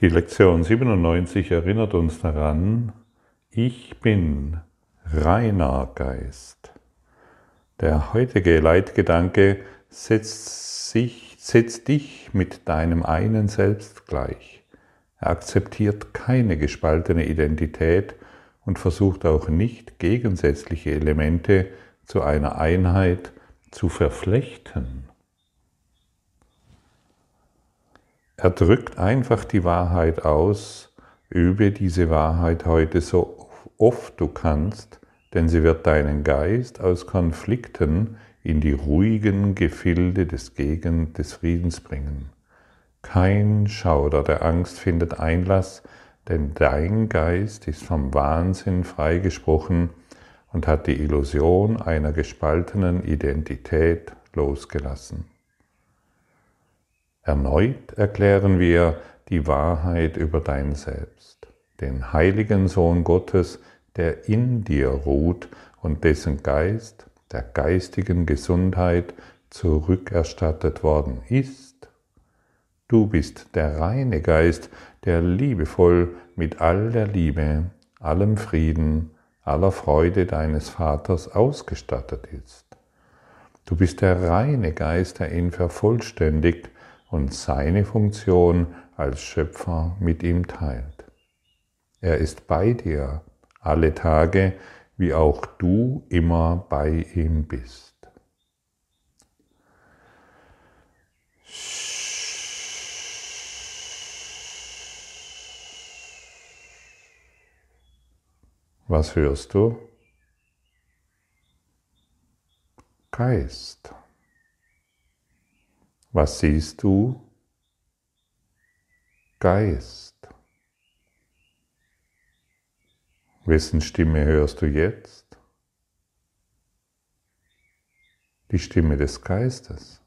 Die Lektion 97 erinnert uns daran, ich bin reiner Geist. Der heutige Leitgedanke setzt, sich, setzt dich mit deinem einen Selbst gleich. Er akzeptiert keine gespaltene Identität und versucht auch nicht gegensätzliche Elemente zu einer Einheit zu verflechten. Er drückt einfach die Wahrheit aus, übe diese Wahrheit heute so oft du kannst, denn sie wird deinen Geist aus Konflikten in die ruhigen Gefilde des Gegend des Friedens bringen. Kein Schauder der Angst findet Einlass, denn dein Geist ist vom Wahnsinn freigesprochen und hat die Illusion einer gespaltenen Identität losgelassen. Erneut erklären wir die Wahrheit über dein Selbst, den heiligen Sohn Gottes, der in dir ruht und dessen Geist der geistigen Gesundheit zurückerstattet worden ist. Du bist der reine Geist, der liebevoll mit all der Liebe, allem Frieden, aller Freude deines Vaters ausgestattet ist. Du bist der reine Geist, der ihn vervollständigt und seine Funktion als Schöpfer mit ihm teilt. Er ist bei dir alle Tage, wie auch du immer bei ihm bist. Was hörst du? Geist. Was siehst du? Geist. Wessen Stimme hörst du jetzt? Die Stimme des Geistes.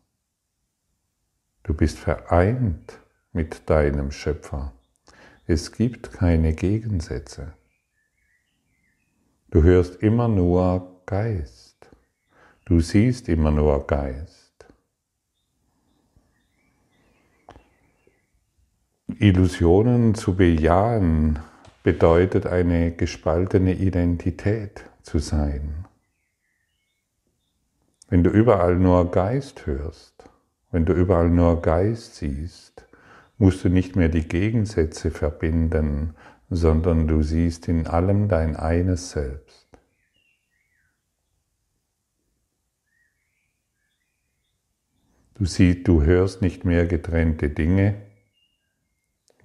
Du bist vereint mit deinem Schöpfer. Es gibt keine Gegensätze. Du hörst immer nur Geist. Du siehst immer nur Geist. Illusionen zu bejahen bedeutet eine gespaltene Identität zu sein. Wenn du überall nur Geist hörst, wenn du überall nur Geist siehst, musst du nicht mehr die Gegensätze verbinden, sondern du siehst in allem dein eines Selbst. Du siehst, du hörst nicht mehr getrennte Dinge,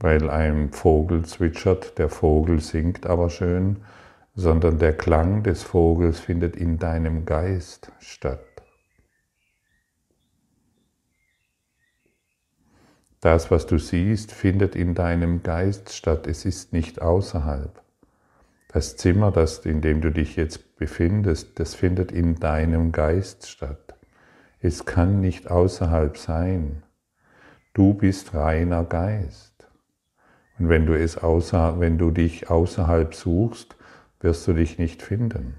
weil ein Vogel zwitschert, der Vogel singt aber schön, sondern der Klang des Vogels findet in deinem Geist statt. Das, was du siehst, findet in deinem Geist statt, es ist nicht außerhalb. Das Zimmer, das, in dem du dich jetzt befindest, das findet in deinem Geist statt. Es kann nicht außerhalb sein. Du bist reiner Geist. Und wenn du, es außer, wenn du dich außerhalb suchst, wirst du dich nicht finden.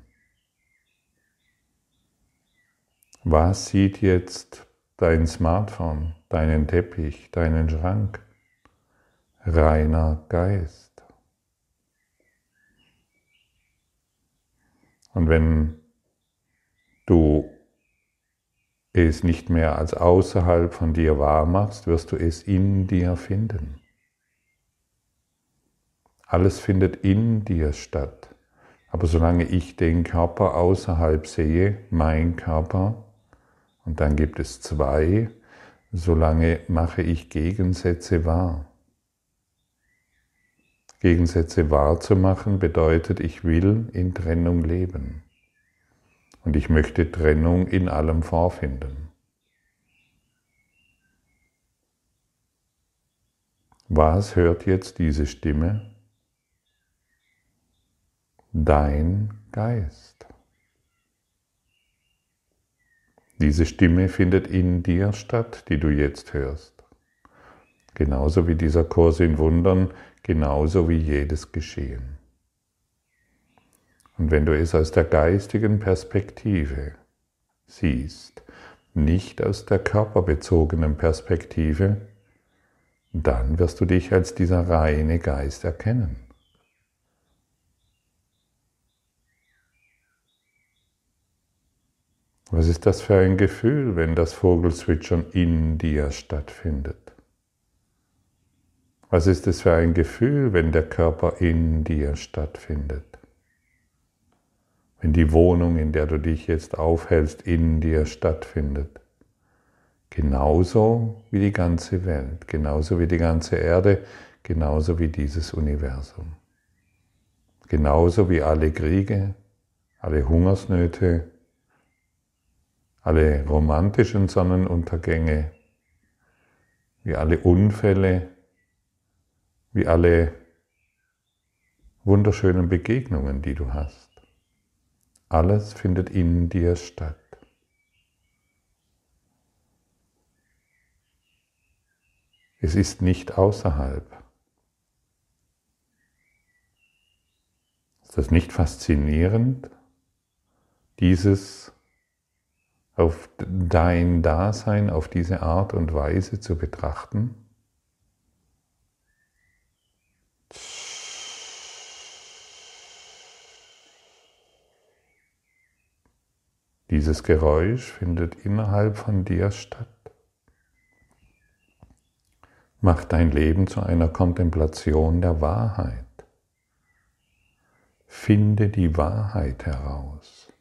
Was sieht jetzt dein Smartphone, deinen Teppich, deinen Schrank? Reiner Geist. Und wenn du es nicht mehr als außerhalb von dir wahr machst, wirst du es in dir finden. Alles findet in dir statt. Aber solange ich den Körper außerhalb sehe, mein Körper, und dann gibt es zwei, solange mache ich Gegensätze wahr. Gegensätze wahrzumachen bedeutet, ich will in Trennung leben. Und ich möchte Trennung in allem vorfinden. Was hört jetzt diese Stimme? Dein Geist. Diese Stimme findet in dir statt, die du jetzt hörst. Genauso wie dieser Kurs in Wundern, genauso wie jedes Geschehen. Und wenn du es aus der geistigen Perspektive siehst, nicht aus der körperbezogenen Perspektive, dann wirst du dich als dieser reine Geist erkennen. Was ist das für ein Gefühl, wenn das Vogelzwitschern in dir stattfindet? Was ist es für ein Gefühl, wenn der Körper in dir stattfindet? Wenn die Wohnung, in der du dich jetzt aufhältst, in dir stattfindet? Genauso wie die ganze Welt, genauso wie die ganze Erde, genauso wie dieses Universum. Genauso wie alle Kriege, alle Hungersnöte, alle romantischen Sonnenuntergänge, wie alle Unfälle, wie alle wunderschönen Begegnungen, die du hast. Alles findet in dir statt. Es ist nicht außerhalb. Ist das nicht faszinierend, dieses auf dein Dasein auf diese Art und Weise zu betrachten? Dieses Geräusch findet innerhalb von dir statt. Mach dein Leben zu einer Kontemplation der Wahrheit. Finde die Wahrheit heraus.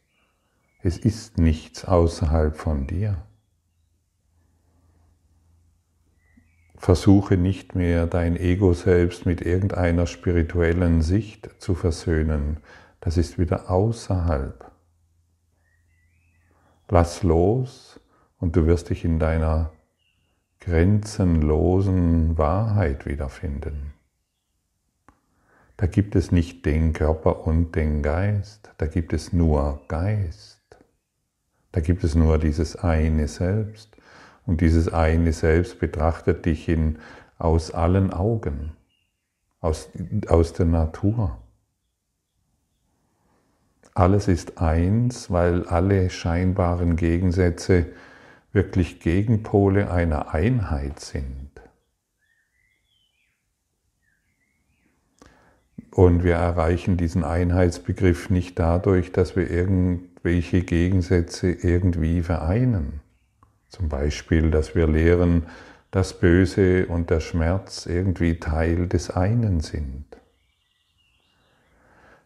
Es ist nichts außerhalb von dir. Versuche nicht mehr dein Ego selbst mit irgendeiner spirituellen Sicht zu versöhnen. Das ist wieder außerhalb. Lass los und du wirst dich in deiner grenzenlosen Wahrheit wiederfinden. Da gibt es nicht den Körper und den Geist, da gibt es nur Geist. Da gibt es nur dieses eine Selbst. Und dieses eine Selbst betrachtet dich in, aus allen Augen, aus, aus der Natur. Alles ist eins, weil alle scheinbaren Gegensätze wirklich Gegenpole einer Einheit sind. Und wir erreichen diesen Einheitsbegriff nicht dadurch, dass wir irgendwelche Gegensätze irgendwie vereinen. Zum Beispiel, dass wir lehren, dass Böse und der Schmerz irgendwie Teil des einen sind.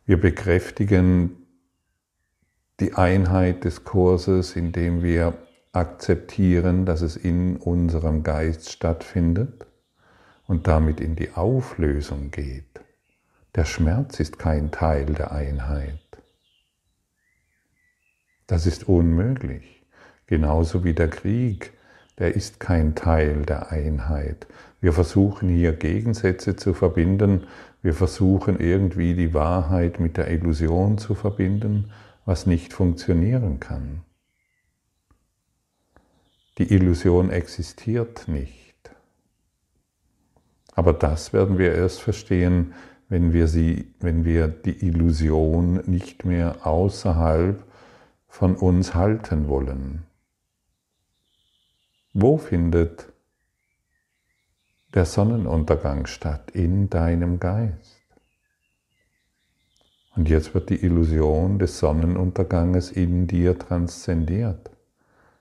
Wir bekräftigen die Einheit des Kurses, indem wir akzeptieren, dass es in unserem Geist stattfindet und damit in die Auflösung geht. Der Schmerz ist kein Teil der Einheit. Das ist unmöglich. Genauso wie der Krieg, der ist kein Teil der Einheit. Wir versuchen hier Gegensätze zu verbinden, wir versuchen irgendwie die Wahrheit mit der Illusion zu verbinden, was nicht funktionieren kann. Die Illusion existiert nicht. Aber das werden wir erst verstehen, wenn wir, sie, wenn wir die Illusion nicht mehr außerhalb von uns halten wollen. Wo findet der Sonnenuntergang statt? In deinem Geist. Und jetzt wird die Illusion des Sonnenunterganges in dir transzendiert.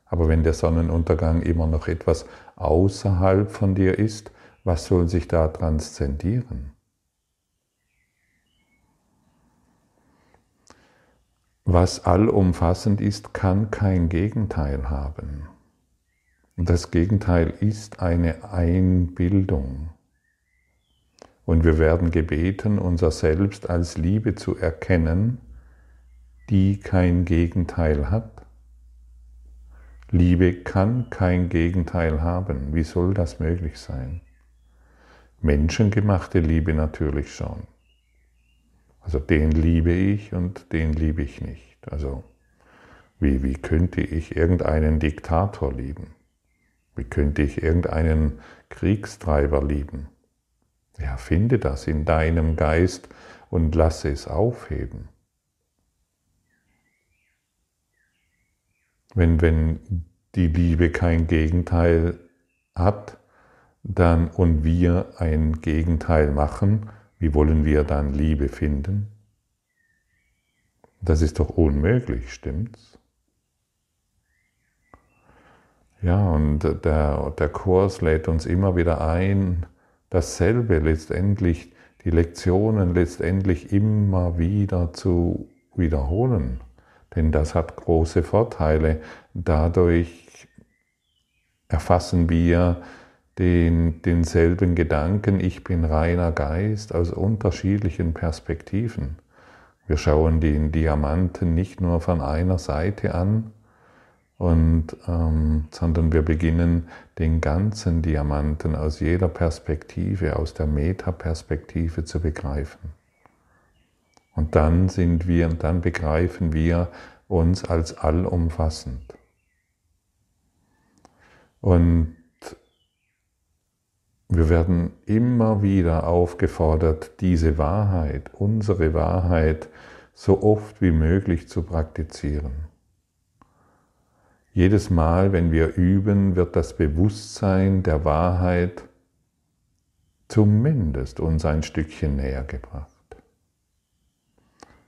Aber wenn der Sonnenuntergang immer noch etwas außerhalb von dir ist, was soll sich da transzendieren? Was allumfassend ist, kann kein Gegenteil haben. Und das Gegenteil ist eine Einbildung. Und wir werden gebeten, unser Selbst als Liebe zu erkennen, die kein Gegenteil hat. Liebe kann kein Gegenteil haben. Wie soll das möglich sein? Menschengemachte Liebe natürlich schon. Also den liebe ich und den liebe ich nicht. Also wie, wie könnte ich irgendeinen Diktator lieben? Wie könnte ich irgendeinen Kriegstreiber lieben? Ja, finde das in deinem Geist und lasse es aufheben. Wenn, wenn die Liebe kein Gegenteil hat, dann und wir ein Gegenteil machen, wie wollen wir dann Liebe finden? Das ist doch unmöglich, stimmt's? Ja, und der, der Kurs lädt uns immer wieder ein, dasselbe letztendlich, die Lektionen letztendlich immer wieder zu wiederholen. Denn das hat große Vorteile. Dadurch erfassen wir den, denselben Gedanken, ich bin reiner Geist, aus unterschiedlichen Perspektiven. Wir schauen den Diamanten nicht nur von einer Seite an, und, ähm, sondern wir beginnen den ganzen Diamanten aus jeder Perspektive, aus der Metaperspektive zu begreifen. Und dann sind wir, dann begreifen wir uns als allumfassend. Und wir werden immer wieder aufgefordert, diese Wahrheit, unsere Wahrheit, so oft wie möglich zu praktizieren. Jedes Mal, wenn wir üben, wird das Bewusstsein der Wahrheit zumindest uns ein Stückchen näher gebracht.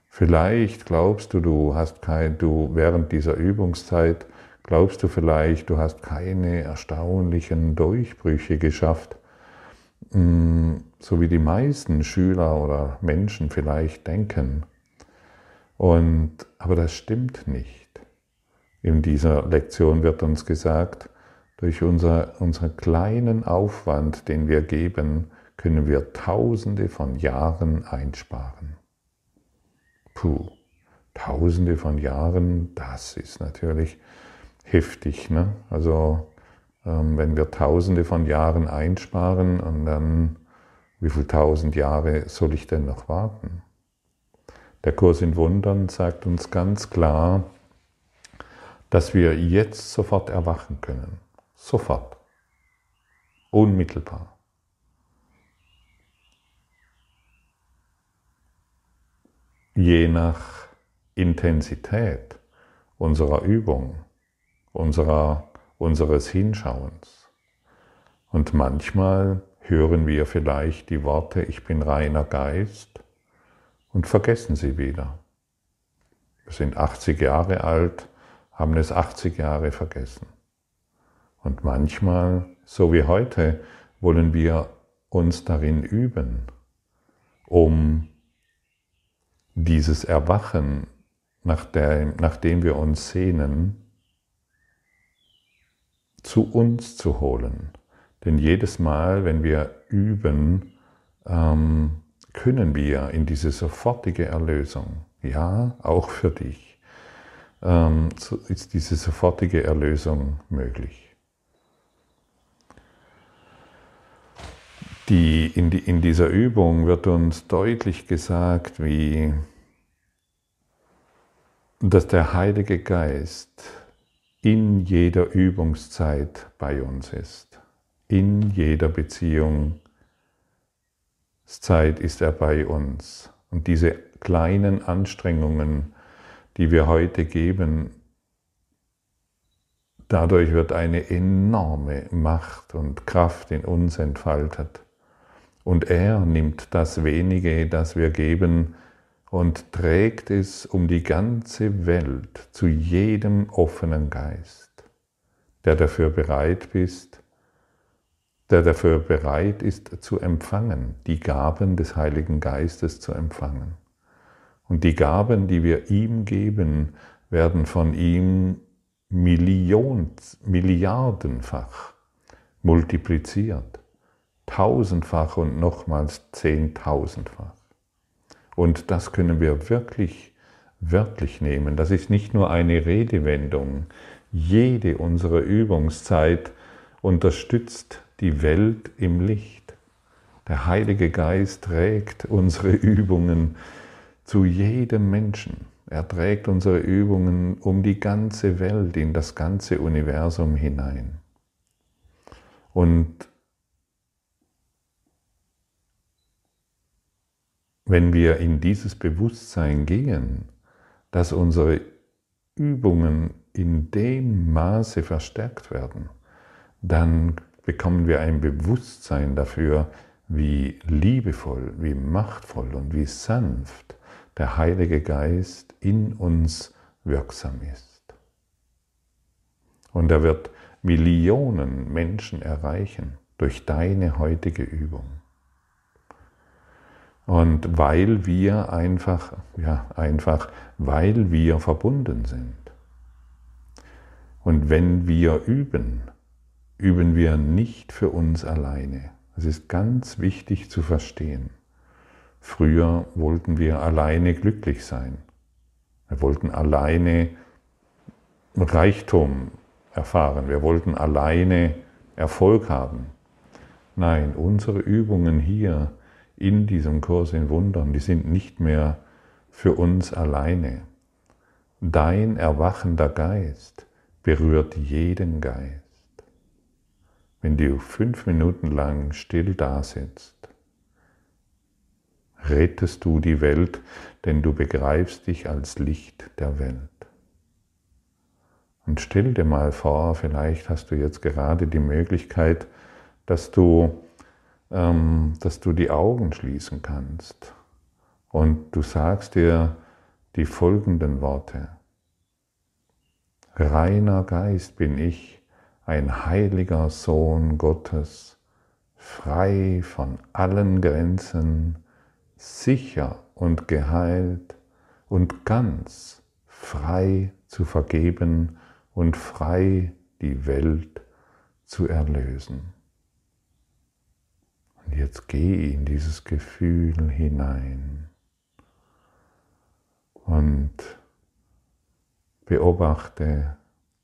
Vielleicht glaubst du, du hast kein, du während dieser Übungszeit glaubst du vielleicht, du hast keine erstaunlichen Durchbrüche geschafft, so wie die meisten Schüler oder Menschen vielleicht denken. Und, aber das stimmt nicht. In dieser Lektion wird uns gesagt, durch unser, unseren kleinen Aufwand, den wir geben, können wir Tausende von Jahren einsparen. Puh, Tausende von Jahren, das ist natürlich heftig. Ne? Also wenn wir Tausende von Jahren einsparen und dann, wie viele tausend Jahre soll ich denn noch warten? Der Kurs in Wundern sagt uns ganz klar, dass wir jetzt sofort erwachen können. Sofort. Unmittelbar. Je nach Intensität unserer Übung, unserer, unseres Hinschauens. Und manchmal hören wir vielleicht die Worte, ich bin reiner Geist und vergessen sie wieder. Wir sind 80 Jahre alt haben es 80 Jahre vergessen. Und manchmal, so wie heute, wollen wir uns darin üben, um dieses Erwachen, nach, der, nach dem wir uns sehnen, zu uns zu holen. Denn jedes Mal, wenn wir üben, ähm, können wir in diese sofortige Erlösung, ja, auch für dich, ähm, ist diese sofortige Erlösung möglich. Die, in, die, in dieser Übung wird uns deutlich gesagt, wie dass der Heilige Geist in jeder Übungszeit bei uns ist. In jeder Beziehungszeit ist er bei uns. Und diese kleinen Anstrengungen, die wir heute geben, dadurch wird eine enorme Macht und Kraft in uns entfaltet. Und er nimmt das wenige, das wir geben, und trägt es um die ganze Welt zu jedem offenen Geist, der dafür bereit ist, der dafür bereit ist zu empfangen, die Gaben des Heiligen Geistes zu empfangen. Und die Gaben, die wir ihm geben, werden von ihm Million, Milliardenfach multipliziert. Tausendfach und nochmals zehntausendfach. Und das können wir wirklich wörtlich nehmen. Das ist nicht nur eine Redewendung. Jede unserer Übungszeit unterstützt die Welt im Licht. Der Heilige Geist trägt unsere Übungen zu jedem Menschen. Er trägt unsere Übungen um die ganze Welt, in das ganze Universum hinein. Und wenn wir in dieses Bewusstsein gehen, dass unsere Übungen in dem Maße verstärkt werden, dann bekommen wir ein Bewusstsein dafür, wie liebevoll, wie machtvoll und wie sanft der Heilige Geist in uns wirksam ist. Und er wird Millionen Menschen erreichen durch deine heutige Übung. Und weil wir einfach, ja, einfach, weil wir verbunden sind. Und wenn wir üben, üben wir nicht für uns alleine. Es ist ganz wichtig zu verstehen. Früher wollten wir alleine glücklich sein. Wir wollten alleine Reichtum erfahren. Wir wollten alleine Erfolg haben. Nein, unsere Übungen hier in diesem Kurs in Wundern, die sind nicht mehr für uns alleine. Dein erwachender Geist berührt jeden Geist. Wenn du fünf Minuten lang still dasitzt, rettest du die Welt, denn du begreifst dich als Licht der Welt. Und stell dir mal vor, vielleicht hast du jetzt gerade die Möglichkeit, dass du, dass du die Augen schließen kannst und du sagst dir die folgenden Worte. Reiner Geist bin ich, ein heiliger Sohn Gottes, frei von allen Grenzen, sicher und geheilt und ganz frei zu vergeben und frei die Welt zu erlösen. Jetzt geh in dieses Gefühl hinein und beobachte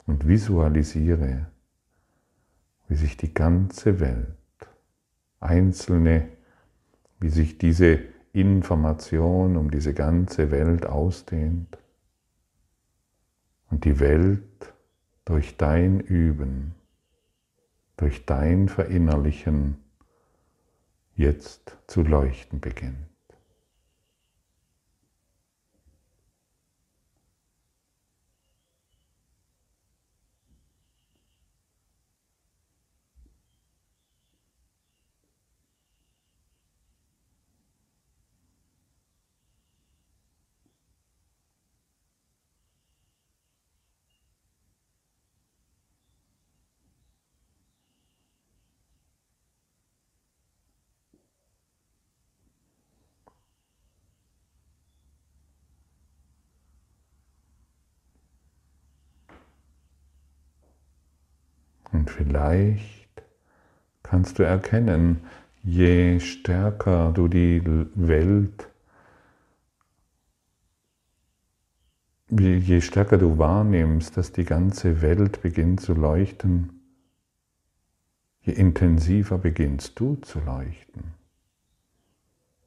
und visualisiere, wie sich die ganze Welt, einzelne, wie sich diese Information um diese ganze Welt ausdehnt und die Welt durch dein Üben, durch dein Verinnerlichen jetzt zu leuchten beginnt. Und vielleicht kannst du erkennen, je stärker du die Welt, je stärker du wahrnimmst, dass die ganze Welt beginnt zu leuchten, je intensiver beginnst du zu leuchten.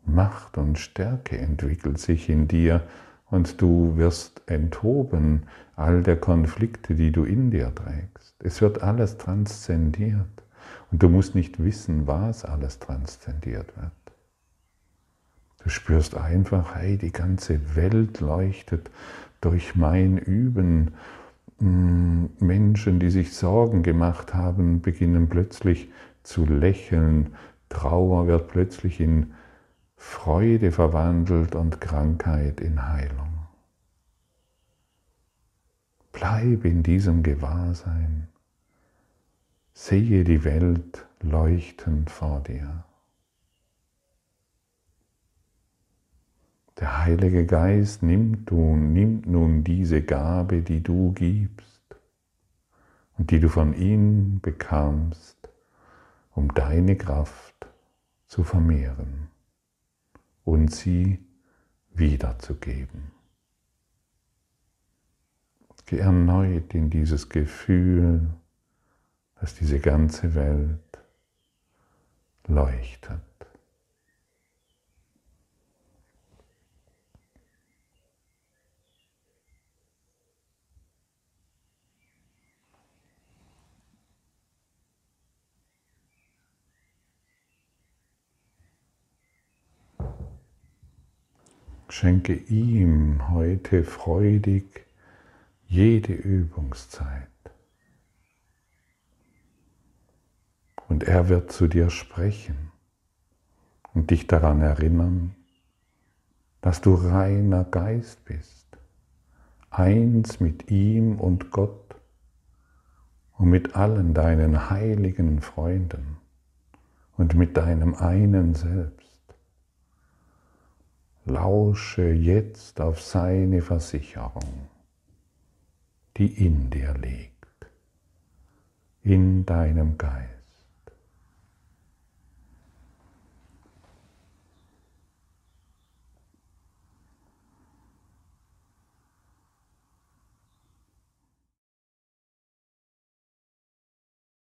Macht und Stärke entwickelt sich in dir und du wirst enthoben all der Konflikte, die du in dir trägst. Es wird alles transzendiert und du musst nicht wissen, was alles transzendiert wird. Du spürst einfach, hey, die ganze Welt leuchtet durch mein Üben. Hm, Menschen, die sich Sorgen gemacht haben, beginnen plötzlich zu lächeln. Trauer wird plötzlich in Freude verwandelt und Krankheit in Heilung. Bleib in diesem Gewahrsein. Sehe die Welt leuchtend vor dir. Der Heilige Geist nimmt, nun, nimmt nun diese Gabe, die du gibst und die du von ihm bekamst, um deine Kraft zu vermehren und sie wiederzugeben. Geh erneut in dieses Gefühl, dass diese ganze Welt leuchtet. Schenke ihm heute freudig jede Übungszeit. Und er wird zu dir sprechen und dich daran erinnern, dass du reiner Geist bist, eins mit ihm und Gott und mit allen deinen heiligen Freunden und mit deinem einen Selbst. Lausche jetzt auf seine Versicherung, die in dir liegt, in deinem Geist.